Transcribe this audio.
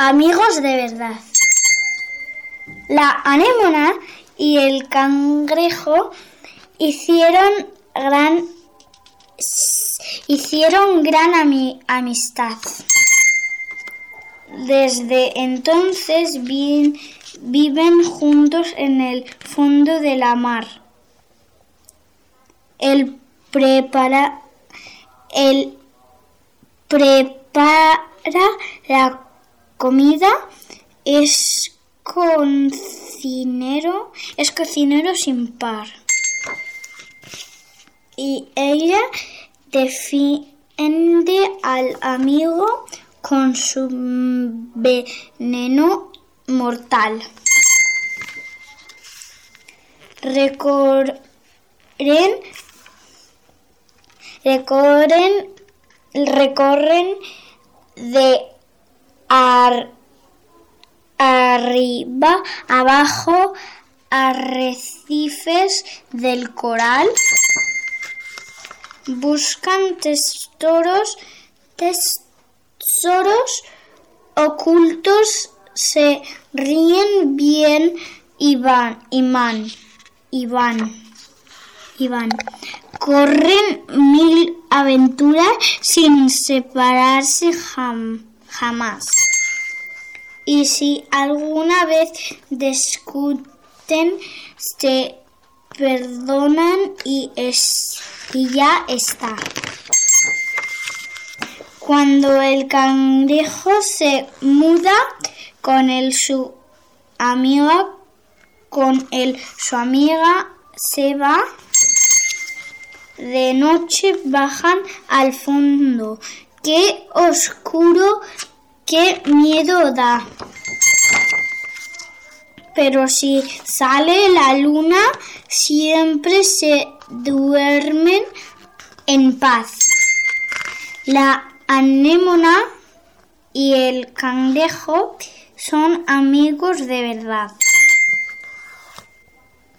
amigos de verdad. La anémona y el cangrejo hicieron gran hicieron gran amistad. Desde entonces viven juntos en el fondo de la mar. El prepara el prepara la comida es cocinero, es cocinero sin par. Y ella defiende al amigo con su veneno mortal. Recorren, recorren, recorren de arriba, abajo, arrecifes del coral. Buscan tesoros, tesoros ocultos, se ríen bien y van, y van, y van, y van. Corren mil aventuras sin separarse jamás. Y si alguna vez discuten, se perdonan y, es, y ya está. Cuando el cangrejo se muda con el su amiga, con el su amiga se va. De noche bajan al fondo. Qué oscuro qué miedo da. Pero si sale la luna, siempre se duermen en paz. La anémona y el cangrejo son amigos de verdad.